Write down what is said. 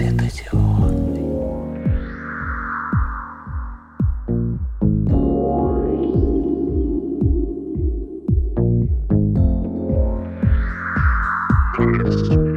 светодиодный. Thank